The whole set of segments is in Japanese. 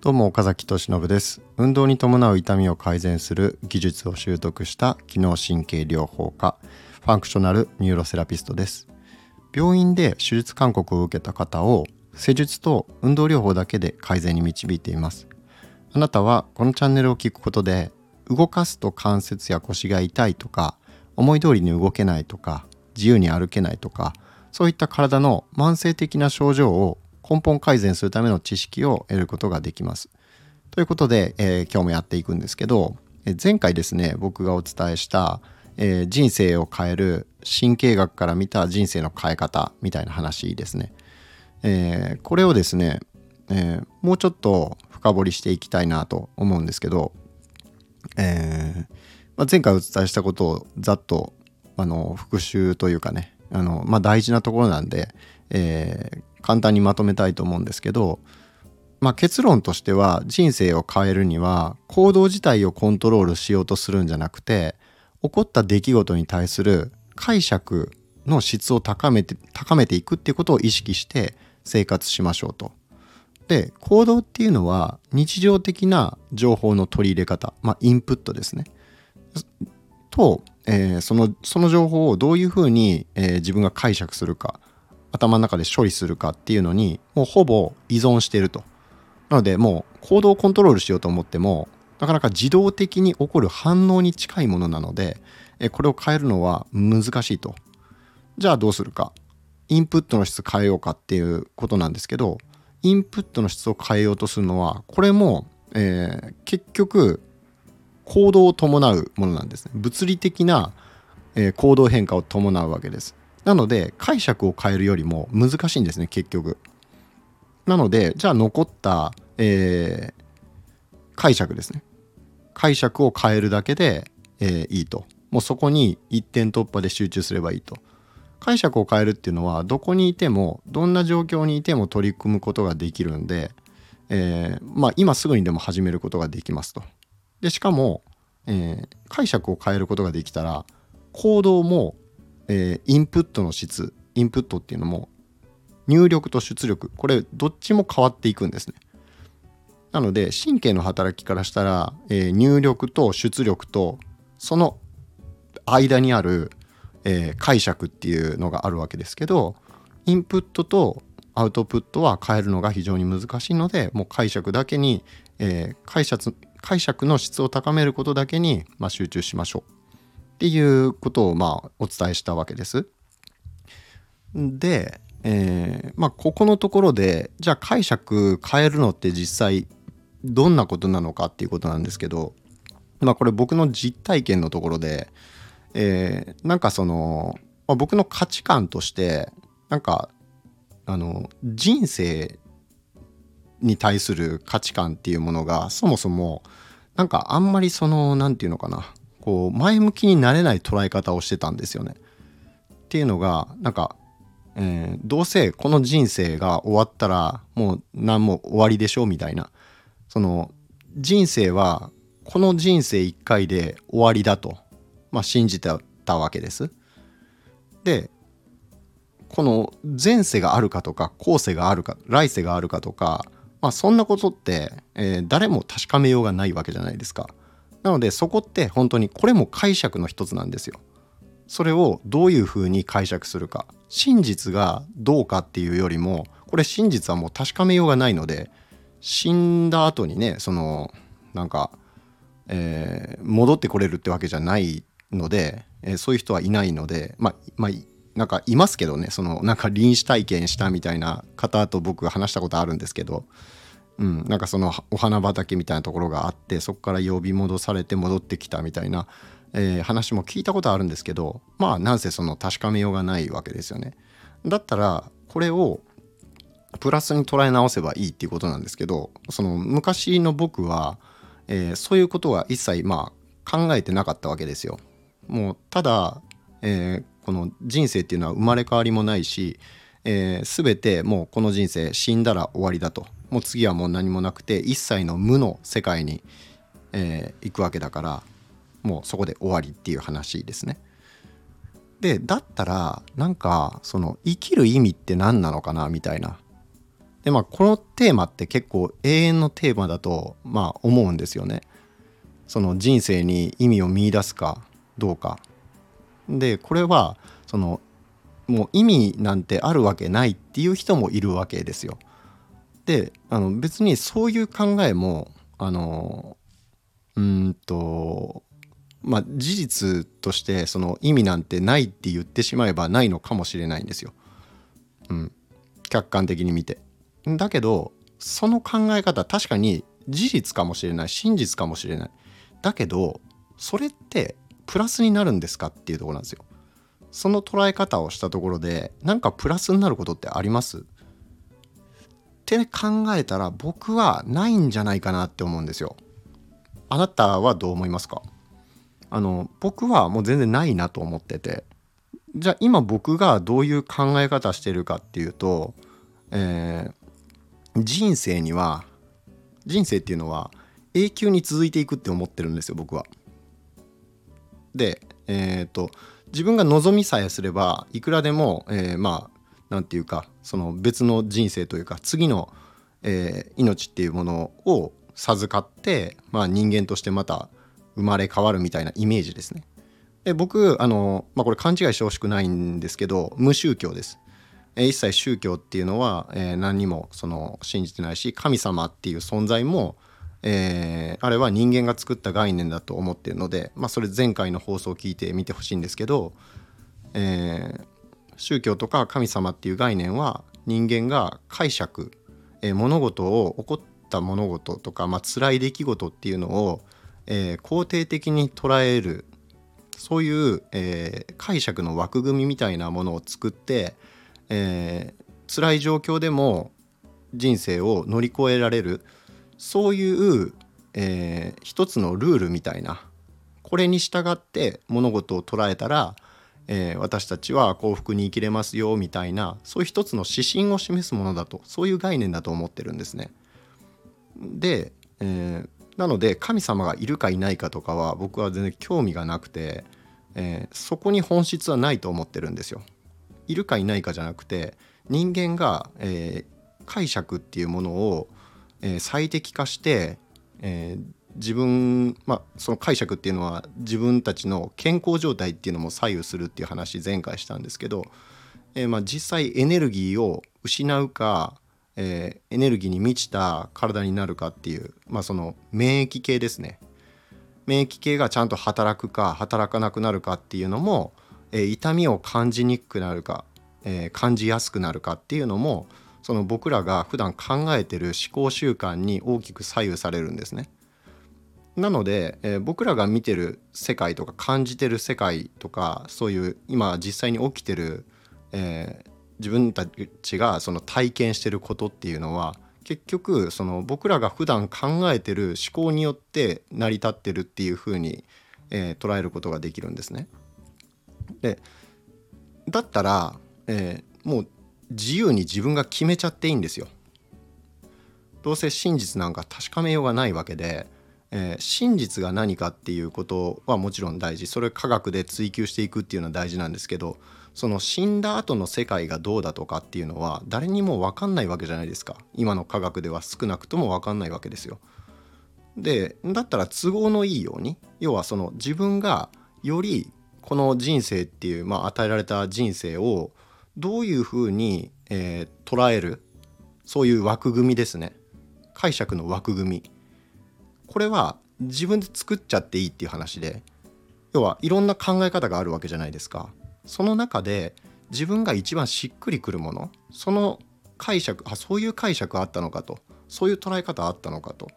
どうも岡崎俊信です。運動に伴う痛みを改善する技術を習得した機能神経療法家ファンクショナルニューロセラピストです。病院で手術勧告を受けた方を施術と運動療法だけで改善に導いています。あなたはこのチャンネルを聞くことで動かすと関節や腰が痛いとか思い通りに動けないとか自由に歩けないとかそういった体の慢性的な症状を根本改善するための知識を得ることができます。ということで、えー、今日もやっていくんですけど、え、前回ですね僕がお伝えした、えー、人生を変える神経学から見た人生の変え方みたいな話ですね。えこれをですね、えもうちょっと深掘りしていきたいなと思うんですけど、えまあ、前回お伝えしたことをざっとあの復習というかねあの、まあ、大事なところなんで、えー、簡単にまとめたいと思うんですけど、まあ、結論としては人生を変えるには行動自体をコントロールしようとするんじゃなくて起こった出来事に対する解釈の質を高めて高めていくっていうことを意識して生活しましょうと。で行動っていうのは日常的な情報の取り入れ方、まあ、インプットですね。と、えー、そのその情報をどういうふうに、えー、自分が解釈するか頭の中で処理するかっていうのにもうほぼ依存していると。なのでもう行動をコントロールしようと思ってもなかなか自動的に起こる反応に近いものなのでこれを変えるのは難しいと。じゃあどうするか。インプットの質変えようかっていうことなんですけどインプットの質を変えようとするのはこれも、えー、結局行動を伴うものなんですね。物理的な、え、行動変化を伴うわけです。なので解釈を変えるよりも難しいんですね結局。なのでじゃあ残った、えー、解釈ですね解釈を変えるだけで、えー、いいともうそこに一点突破で集中すればいいと解釈を変えるっていうのはどこにいてもどんな状況にいても取り組むことができるんで、えー、まあ今すぐにでも始めることができますとでしかも、えー、解釈を変えることができたら行動もえー、インプットの質インプットっていうのも入力と出力これどっちも変わっていくんですね。なので神経の働きからしたら、えー、入力と出力とその間にある、えー、解釈っていうのがあるわけですけどインプットとアウトプットは変えるのが非常に難しいのでもう解釈だけに、えー、解釈解釈の質を高めることだけに、まあ、集中しましょう。っていうことをまあお伝えしたわけです。で、えー、まあここのところでじゃあ解釈変えるのって実際どんなことなのかっていうことなんですけどまあこれ僕の実体験のところで、えー、なんかその、まあ、僕の価値観としてなんかあの人生に対する価値観っていうものがそもそもなんかあんまりその何て言うのかなこう前向きになれない捉え方をしてたんですよね。っていうのがなんか、えー、どうせこの人生が終わったらもう何も終わりでしょうみたいなその人生はこの人生一回で終わりだと、まあ、信じてたわけです。でこの前世があるかとか後世があるか来世があるかとか、まあ、そんなことって、えー、誰も確かめようがないわけじゃないですか。なのでそこって本当にこれも解釈の一つなんですよ。それをどういうふうに解釈するか真実がどうかっていうよりもこれ真実はもう確かめようがないので死んだ後にねそのなんか、えー、戻ってこれるってわけじゃないので、えー、そういう人はいないのでまあまあなんかいますけどねそのなんか臨死体験したみたいな方と僕話したことあるんですけどうん、なんかそのお花畑みたいなところがあってそこから呼び戻されて戻ってきたみたいな、えー、話も聞いたことあるんですけどまあなんせその確かめようがないわけですよね。だったらこれをプラスに捉え直せばいいっていうことなんですけどその昔の僕は、えー、そういうことは一切まあ考えてなかったわけですよ。もうただ、えー、この人生っていうのは生まれ変わりもないし、えー、全てもうこの人生死んだら終わりだと。もう次はもう何もなくて一切の無の世界に、えー、行くわけだからもうそこで終わりっていう話ですね。でだったらなんかその生きる意味って何なのかなみたいな。でまあこのテーマって結構永遠のテーマだとまあ思うんですよね。その人生に意味を見いだすかどうか。でこれはそのもう意味なんてあるわけないっていう人もいるわけですよ。であの別にそういう考えもあのうんとまあ事実としてその意味なんてないって言ってしまえばないのかもしれないんですよ。うん、客観的に見て。だけどその考え方確かに事実かもしれない真実かもしれない。だけどそれってプラスになるんですかっていうとこなんですよ。その捉え方をしたところでなんかプラスになることってあります？って考えたら僕はないんじゃないかなって思うんですよ。あなたはどう思いますか？あの僕はもう全然ないなと思っててじゃあ今僕がどういう考え方してるかっていうと、えー、人生には人生っていうのは永久に続いていくって思ってるんですよ僕は。でえっ、ー、と自分が望みさえすればいくらでも、えー、まあ何て言うかその別の人生というか次の、えー、命っていうものを授かって、まあ、人間としてまた生まれ変わるみたいなイメージですね。で僕あの、まあ、これ勘違いしてほしくないんですけど無宗教です。一切宗教っていうのは、えー、何にもその信じてないし神様っていう存在もえー、あれは人間が作った概念だと思ってるので、まあ、それ前回の放送を聞いてみてほしいんですけど、えー、宗教とか神様っていう概念は人間が解釈、えー、物事を起こった物事とか、まあ辛い出来事っていうのを、えー、肯定的に捉えるそういう、えー、解釈の枠組みみたいなものを作って、えー、辛い状況でも人生を乗り越えられるそういう、えー、一つのルールみたいなこれに従って物事を捉えたら、えー、私たちは幸福に生きれますよみたいなそういう一つの指針を示すものだとそういう概念だと思ってるんですね。で、えー、なので神様がいるかいないかとかは僕は全然興味がなくて、えー、そこに本質はないと思ってるんですよ。いるかいないかじゃなくて人間が、えー、解釈っていうものをえー、最適化して、えー、自分、まあ、その解釈っていうのは自分たちの健康状態っていうのも左右するっていう話前回したんですけど、えー、まあ実際エネルギーを失うか、え、エネルギーに満ちた体になるかっていう、まあ、その免疫系ですね。免疫系がちゃんと働くか働かなくなるかっていうのも、え、痛みを感じにくくなるか、え、感じやすくなるかっていうのもその僕らが普段考えてる思考習慣に大きく左右されるんですね。なので、えー、僕らが見てる世界とか感じてる世界とかそういう今実際に起きてる、えー、自分たちがその体験してることっていうのは結局その僕らが普段考えてる思考によって成り立ってるっていうふうに、えー、捉えることができるんですね。でだったら、えー、もう自由に自分が決めちゃっていいんですよ。どうせ真実なんか確かめようがないわけで、えー、真実が何かっていうことはもちろん大事それ科学で追求していくっていうのは大事なんですけどその死んだ後の世界がどうだとかっていうのは誰にも分かんないわけじゃないですか今の科学では少なくとも分かんないわけですよ。でだったら都合のいいように要はその自分がよりこの人生っていう、まあ、与えられた人生をどういうふうに、えー、捉える？そういう枠組みですね。解釈の枠組み。これは自分で作っちゃっていいっていう話で要はいろんな考え方があるわけじゃないですか。その中で自分が一番しっくりくるものその解釈あそういう解釈あったのかと。そういう捉え方あったのかと。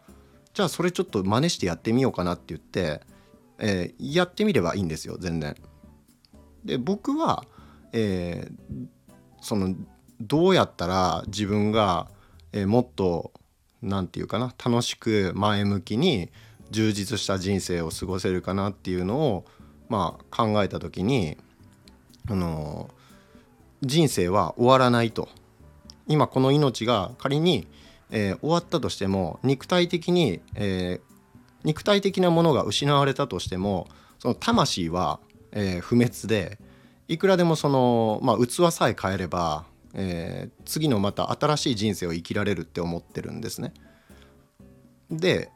じゃあそれちょっと真似してやってみようかなって言って、えー、やってみればいいんですよ全然。で僕はえー、そのどうやったら自分が、えー、もっと何て言うかな楽しく前向きに充実した人生を過ごせるかなっていうのを、まあ、考えた時に、あの人生は終わらないと。今この命が仮に、えー、終わったとしても肉体的に、えー、肉体的なものが失われたとしてもその魂は、えー、不滅でいくらでもその、まあ、器さえ変えれば、えー、次のまた新しい人生を生きられるって思ってるんですね。で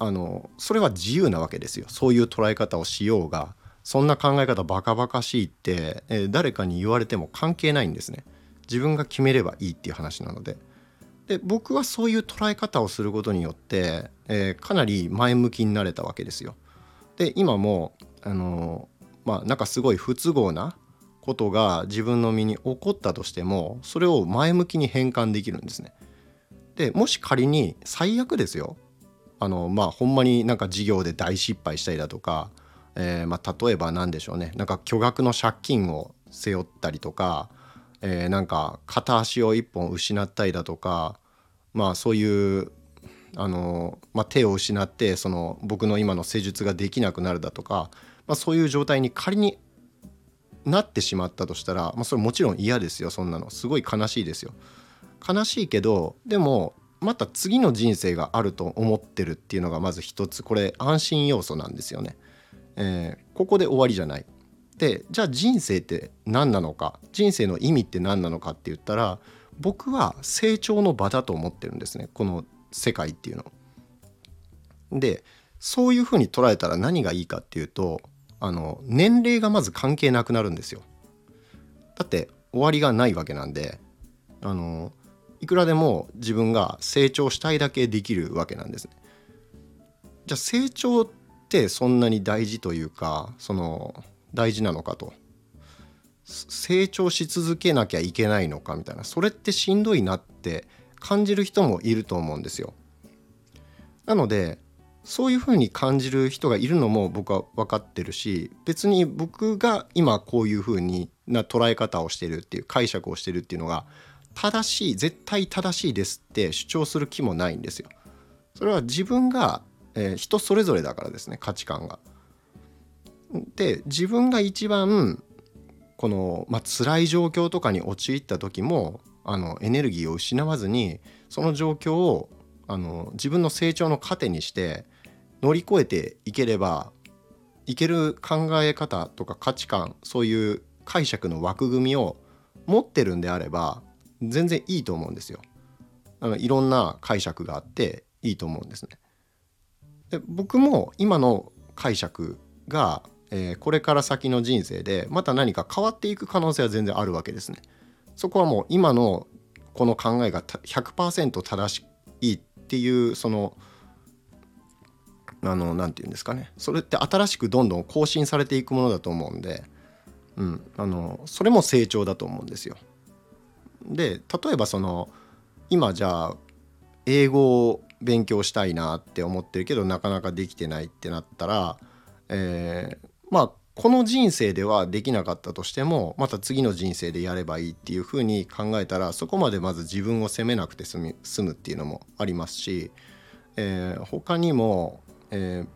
あのそれは自由なわけですよそういう捉え方をしようがそんな考え方バカバカしいって、えー、誰かに言われても関係ないんですね。自分が決めればいいっていう話なので。で僕はそういう捉え方をすることによって、えー、かなり前向きになれたわけですよ。で今もあのまあなんかすごい不都合なことが自分の身に起こったとしてもそれを前向きに変換できるんですね。でもし仮に最悪ですよあのまあほんまになんか事業で大失敗したりだとか、えー、まあ例えば何でしょうねなんか巨額の借金を背負ったりとかえー、なんか片足を一本失ったりだとかまあそういうあの、まあ、手を失ってその僕の今の施術ができなくなるだとか、まあ、そういう状態に仮になってしまったとしたら、まあ、それもちろん嫌ですよそんなの。すごい悲しいですよ。悲しいけどでもまた次の人生があると思ってるっていうのがまず一つ。これ安心要素なんですよね、えー、ここで終わりじゃない。でじゃあ人生って何なのか？人生の意味って何なのかって言ったら僕は成長の場だと思ってるんですね。この世界っていうの。でそういうふうに捉えたら何がいいかっていうとあの年齢がまず関係なくなるんですよ。だって終わりがないわけなんであのいくらでも自分が成長したいだけできるわけなんですね。じゃあ成長ってそんなに大事というかその大事なのかと成長し続けなきゃいけないのかみたいなそれってしんどいなって感じる人もいると思うんですよ。なのでそういうふうに感じる人がいるのも僕は分かってるし別に僕が今こういうふうにな捉え方をしてるっていう解釈をしてるっていうのが正しい絶対正しいですって主張する気もないんですよ。それは自分が、えー、人それぞれだからですね価値観が。で自分が一番この、まあ辛い状況とかに陥った時もあのエネルギーを失わずにその状況をあの自分の成長の糧にして乗り越えていければいける考え方とか価値観そういう解釈の枠組みを持ってるんであれば全然いいと思うんですよ。あのいろんな解釈があっていいと思うんですね。で僕も今の解釈がえー、これから先の人生でまた何か変わっていく可能性は全然あるわけですね。そこはもう今のこの考えが100%正しいっていうそのあの何て言うんですかねそれって新しくどんどん更新されていくものだと思うんで、うん、あのそれも成長だと思うんですよ。で例えばその今じゃあ英語を勉強したいなって思ってるけどなかなかできてないってなったら、えー、まあこの人生ではできなかったとしてもまた次の人生でやればいいっていうふうに考えたらそこまでまず自分を責めなくて済むっていうのもありますし、えー、他にも、えー、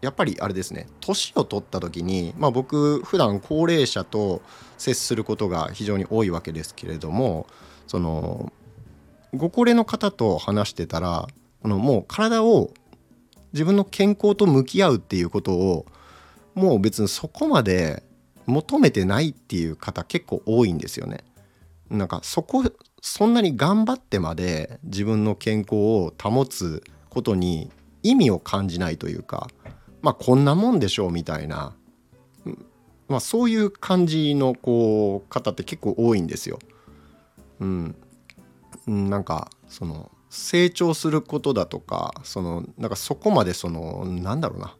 やっぱりあれですね年を取った時に、まあ、僕普段高齢者と接することが非常に多いわけですけれどもそのご高齢の方と話してたらあのもう体を自分の健康と向き合うっていうことをもう別にそこまで求めてないっていう方結構多いんですよね。なんかそこそんなに頑張ってまで自分の健康を保つことに意味を感じないというかまあこんなもんでしょうみたいな、まあ、そういう感じのこう方って結構多いんですよ。うん、なんかその成長することだとかそのなんかそこまでそのなんだろうな。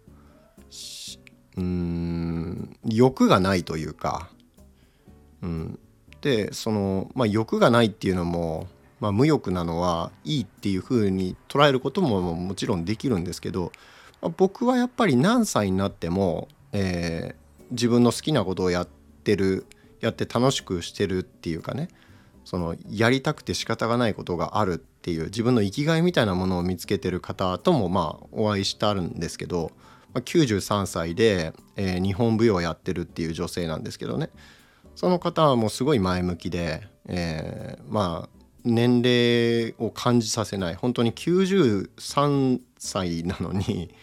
うん欲がないというか、うん、でその、まあ、欲がないっていうのも、まあ、無欲なのはいいっていうふうに捉えることももちろんできるんですけど、まあ、僕はやっぱり何歳になっても、えー、自分の好きなことをやってるやって楽しくしてるっていうかねそのやりたくて仕方がないことがあるっていう自分の生きがいみたいなものを見つけてる方ともまあお会いしてあるんですけど93歳で、えー、日本舞踊をやってるっていう女性なんですけどね。その方はもうすごい前向きで、えー、まあ年齢を感じさせない本当に93歳なのに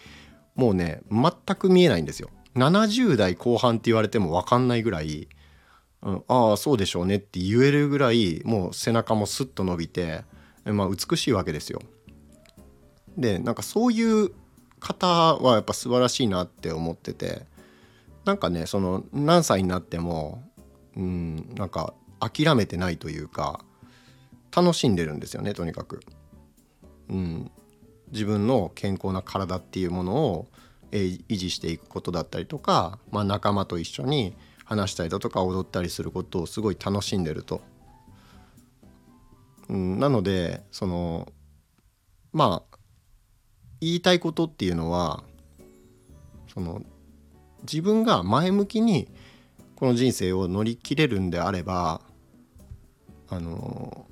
もうね全く見えないんですよ70代後半って言われても分かんないぐらい、うん、ああそうでしょうねって言えるぐらいもう背中もスッと伸びて、まあ、美しいわけですよ。でなんかそういう方はやっぱ素晴らしいなって思っててなんかねその何歳になってもうんなんか諦めてないというか楽しんでるんですよねとにかく。うん、自分の健康な体っていうものを維持していくことだったりとか、まあ、仲間と一緒に話したりだとか踊ったりすることをすごい楽しんでると。うん、なのでそのまあ言いたいことっていうのはその自分が前向きにこの人生を乗り切れるんであればあの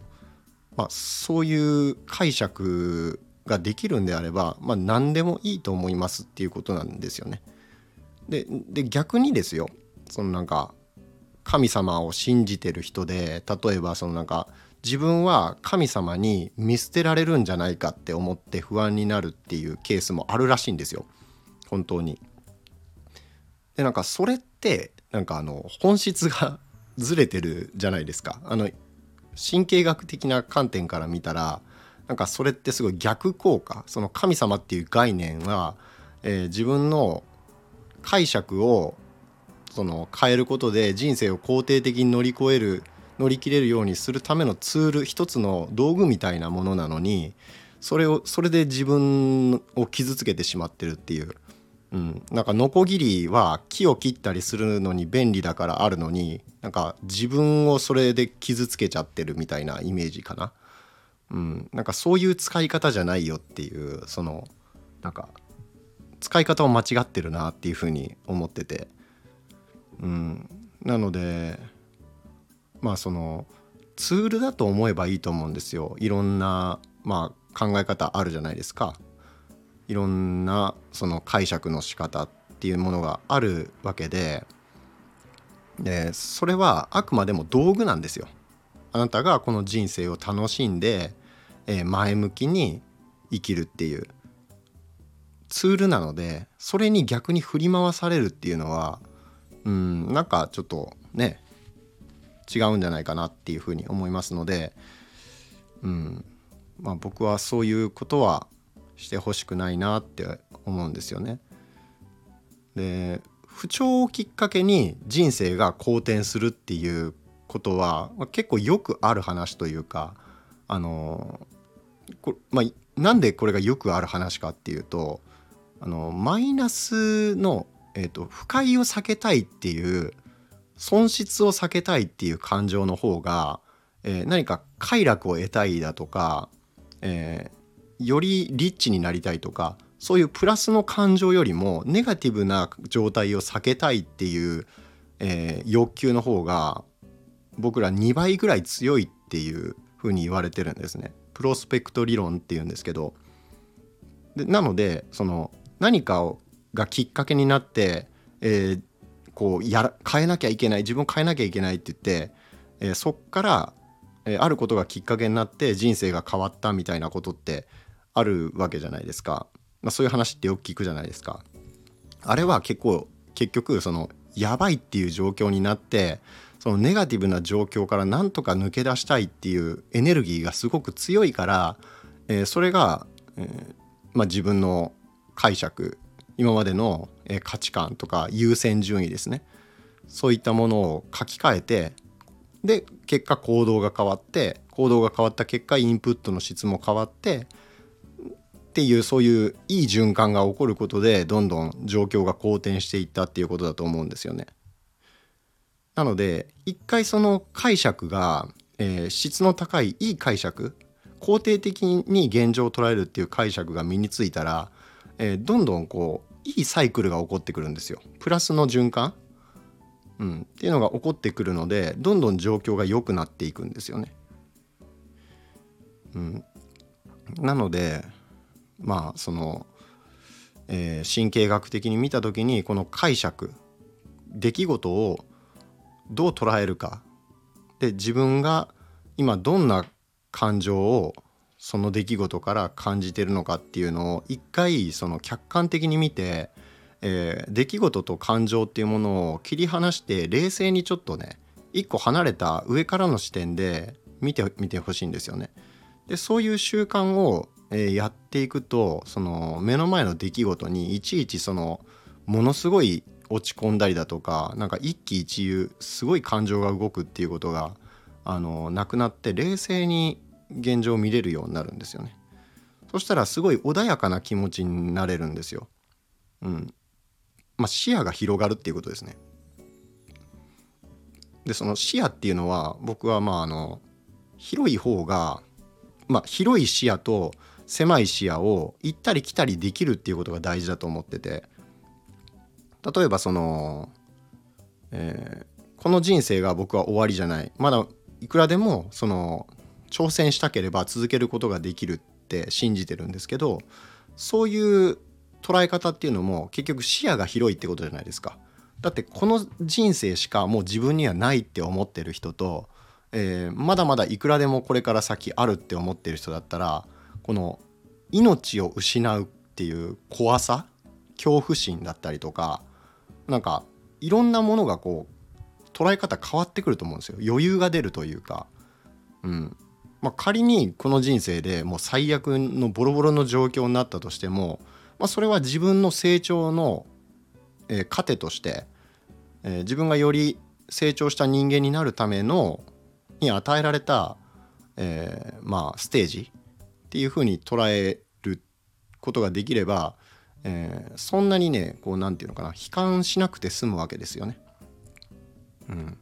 まあそういう解釈ができるんであれば、まあ、何でもいいと思いますっていうことなんですよね。で逆にですよそのなんか神様を信じてる人で例えばそのなんか自分は神様に見捨てられるんじゃないかって思って不安になるっていうケースもあるらしいんですよ本当に。でなんかそれってなんかあの本質がずれてるじゃないですか。あの神経学的な観点から見たらなんかそれってすごい逆効果その神様っていう概念は、えー、自分の解釈をその変えることで人生を肯定的に乗り越える乗り切れるようにするためのツール一つの道具みたいなものなのにそれをそれで自分を傷つけてしまってるっていう、うん、なんかノコギリは木を切ったりするのに便利だからあるのになんか自分をそれで傷つけちゃってるみたいなイメージかな。うん、なんかそういう使い方じゃないよっていうそのなんか使い方を間違ってるなっていうふうに思ってて、うん、なのでまあそのツールだと思えばいいと思うんですよ。いろんな、まあ、考え方あるじゃないですか。いろんなその解釈の仕方っていうものがあるわけででそれはあくまでも道具なんですよ。あなたがこの人生を楽しんでえ前向きに生きるっていうツールなのでそれに逆に振り回されるっていうのはうんなんかちょっとね違うんじゃないかなっていうふうに思いますので、うんまあ、僕はそういうことはしてほしくないなって思うんですよね。で不調をきっかけに人生が好転するっていうことは、まあ、結構よくある話というかあのこまあ、なんでこれがよくある話かっていうとあのマイナスの、えーと、不快を避けたいっていう損失を避けたいっていう感情の方が、えー、何か快楽を得たいだとか、え、よりリッチになりたいとかそういうプラスの感情よりもネガティブな状態を避けたいっていう、えー、欲求の方が僕ら2倍ぐらい強いっていうふうに言われてるんですね。プロスペクト理論っていうんですけどでなのでその何かをがきっかけになって、えー、こうやら変えなきゃいけない自分を変えなきゃいけないって言って、えー、そっから、えー、あることがきっかけになって人生が変わったみたいなことってあるわけじゃないですか、まあ、そういう話ってよく聞くじゃないですか。あれは結構結局そのやばいっていう状況になってそのネガティブな状況からなんとか抜け出したいっていうエネルギーがすごく強いから、えー、それが、えーまあ、自分の解釈今までの価値観とか優先順位ですねそういったものを書き換えてで結果行動が変わって行動が変わった結果インプットの質も変わってっていうそういういい循環が起こることでどんどん状況が好転していったっていうことだと思うんですよね。なので一回その解釈が、えー、質の高いいい解釈肯定的に現状を捉えるっていう解釈が身についたら、えー、どんどんこういいサイクルが起こってくるんですよ。プラスの循環、うん、っていうのが起こってくるのでどんどん状況が良くなっていくんですよね。うん、なのでまあその、えー、神経学的に見た時にこの解釈出来事をどう捉えるかで自分が今どんな感情をその出来事から感じてるのかっていうのを一回その客観的に見て、えー、出来事と感情っていうものを切り離して冷静にちょっとね一個離れた上からの視点で見てみてほしいんですよね。でそういう習慣を、えー、やっていくとその目の前の出来事にいちいちそのものすごい落ち込んだりだとかなんか一喜一憂すごい感情が動くっていうことがあのなくなって冷静に現状を見れるようになるんですよね。そしたらすごい穏やかな気持ちになれるんですよ。うん。まあ視野が広がるっていうことですね。でその視野っていうのは僕はまああの広い方がまあ広い視野と狭い視野を行ったり来たりできるっていうことが大事だと思ってて例えばその、えー、この人生が僕は終わりじゃないまだいくらでもその挑戦したければ続けることができるって信じてるんですけどそういう捉え方っていうのも結局視野が広いってことじゃないですか。だってこの人生しかもう自分にはないって思ってる人と、えー、まだまだいくらでもこれから先あるって思ってる人だったらこの命を失うっていう怖さ恐怖心だったりとかなんかいろんなものがこう捉え方変わってくると思うんですよ。余裕が出るというか、うん。まあ、仮にこの人生でもう最悪のボロボロの状況になったとしても、まあ、それは自分の成長の、えー、糧として、えー、自分がより成長した人間になるためのに与えられた、えー、まあステージっていうふうに捉えることができればえー、そんなにねこう何て言うのかな悲観しなくて済むわけですよね。うん、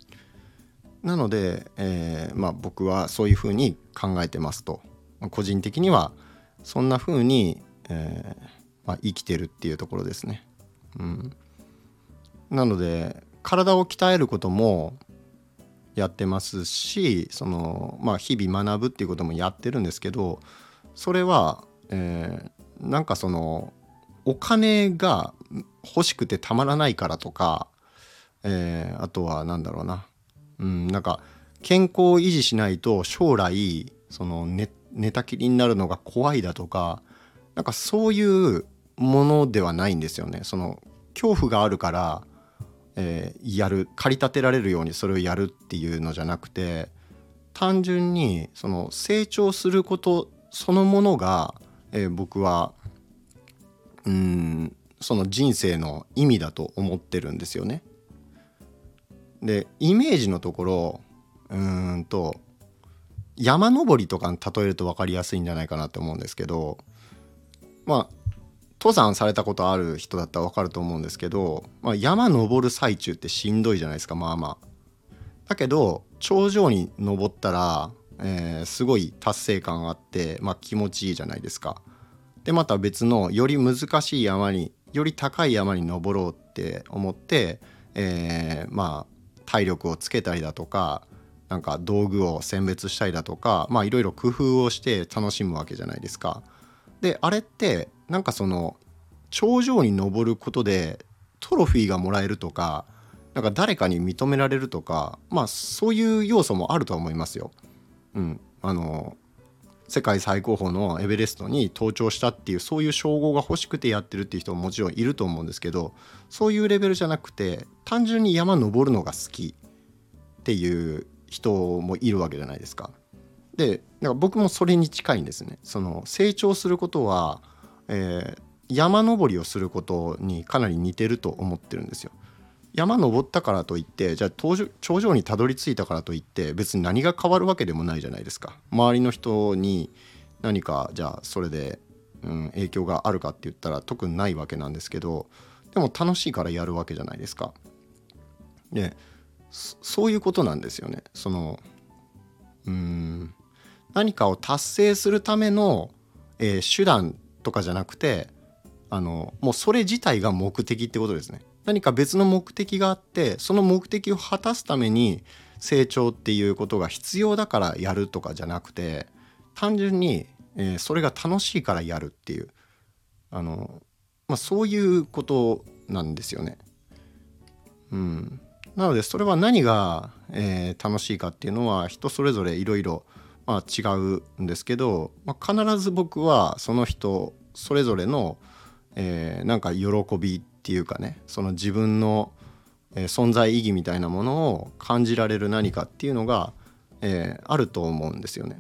なので、えー、まあ、僕はそういうふうに考えてますと個人的にはそんなふうに、えー、まあ、生きてるっていうところですね。うん、なので体を鍛えることもやってますしその、まあ、日々学ぶっていうこともやってるんですけどそれは、えー、なんかそのお金が欲しくてたまらないからとか、えー、あとは何だろうな、うん、なんか健康を維持しないと将来その寝寝たきりになるのが怖いだとかなんかそういうものではないんですよね。その恐怖があるから、えー、やる駆り立てられるようにそれをやるっていうのじゃなくて単純にその成長することそのものが、えー、僕はうんその人生の意味だと思ってるんですよね。でイメージのところうんと山登りとかに例えると分かりやすいんじゃないかなと思うんですけどまあ登山されたことある人だったら分かると思うんですけど、まあ、山登る最中ってしんどいじゃないですかまあまあ。だけど頂上に登ったら、えー、すごい達成感あって、まあ、気持ちいいじゃないですか。でまた別のより難しい山により高い山に登ろうって思って、えー、まあ体力をつけたりだとかなんか道具を選別したりだとかまあいろいろ工夫をして楽しむわけじゃないですか。であれってなんかその頂上に登ることでトロフィーがもらえるとかなんか誰かに認められるとかまあそういう要素もあるとは思いますよ。うん、あの世界最高峰のエベレストに登頂したっていうそういう称号が欲しくてやってるっていう人ももちろんいると思うんですけどそういうレベルじゃなくて単純に山登るのが好きっていう人もいるわけじゃないですか。でだか僕もそれに近いんですね。その成長することは、えー、山登りをすることにかなり似てると思ってるんですよ。山登ったからといってじゃあ頂上にたどり着いたからといって別に何が変わるわけでもないじゃないですか周りの人に何かじゃあそれで、うん、影響があるかって言ったら特にないわけなんですけどでも楽しいからやるわけじゃないですか。でそういうことなんですよね。そのうん何かを達成するための、えー、手段とかじゃなくてあのもうそれ自体が目的ってことですね。何か別の目的があってその目的を果たすために成長っていうことが必要だからやるとかじゃなくて単純に、え、それが楽しいからやるっていうあの、まあ、そういうことなんですよね。うん、なのでそれは何が、えー、楽しいかっていうのは人それぞれいろいろ違うんですけど、まあ、必ず僕はその人それぞれの、えー、なんか喜びっていうかねその自分の、えー、存在意義みたいなものを感じられる何かっていうのが、えー、あると思うんですよね。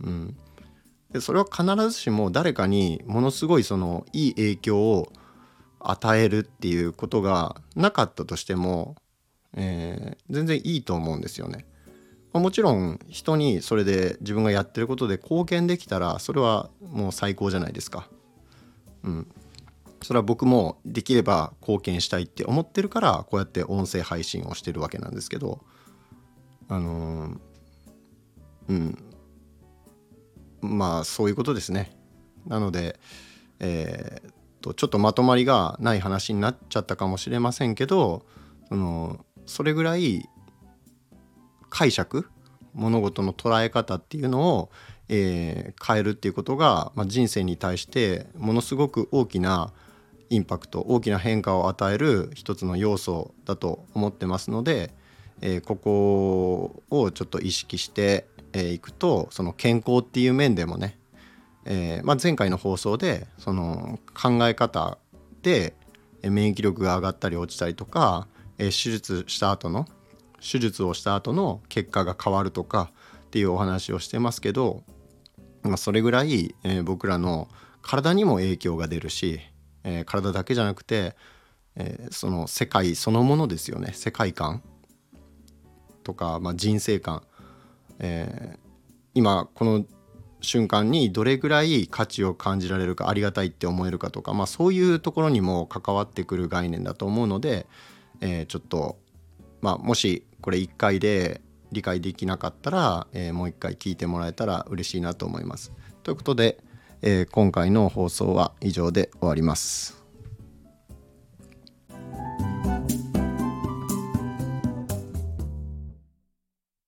うん、でそれは必ずしも誰かにものすごいそのいい影響を与えるっていうことがなかったとしても、えー、全然いいと思うんですよね。もちろん人にそれで自分がやってることで貢献できたらそれはもう最高じゃないですか。うん。それは僕もできれば貢献したいって思ってるからこうやって音声配信をしてるわけなんですけどあのー、うんまあそういうことですね。なので、えー、とちょっとまとまりがない話になっちゃったかもしれませんけどそのそれぐらい解釈物事の捉え方っていうのを、えー、変えるっていうことが、まあ、人生に対してものすごく大きなインパクト大きな変化を与える一つの要素だと思ってますので、えー、ここをちょっと意識していくとその健康っていう面でもね、えー、まあ、前回の放送でその考え方で免疫力が上がったり落ちたりとか、え手術した後の手術をした後の結果が変わるとかっていうお話をしてますけど、まあ、それぐらい、え、僕らの体にも影響が出るし、えー、体だけじゃなくて、えー、その世界そのものですよね世界観とか、まあ、人生観、え今この瞬間にどれぐらい価値を感じられるかありがたいって思えるかとか、まあ、そういうところにも関わってくる概念だと思うので、えちょっとまあ、もしこれ1回で理解できなかったら、えー、もう一回聞いてもらえたら嬉しいなと思います。ということで、えー、今回の放送は以上で終わります。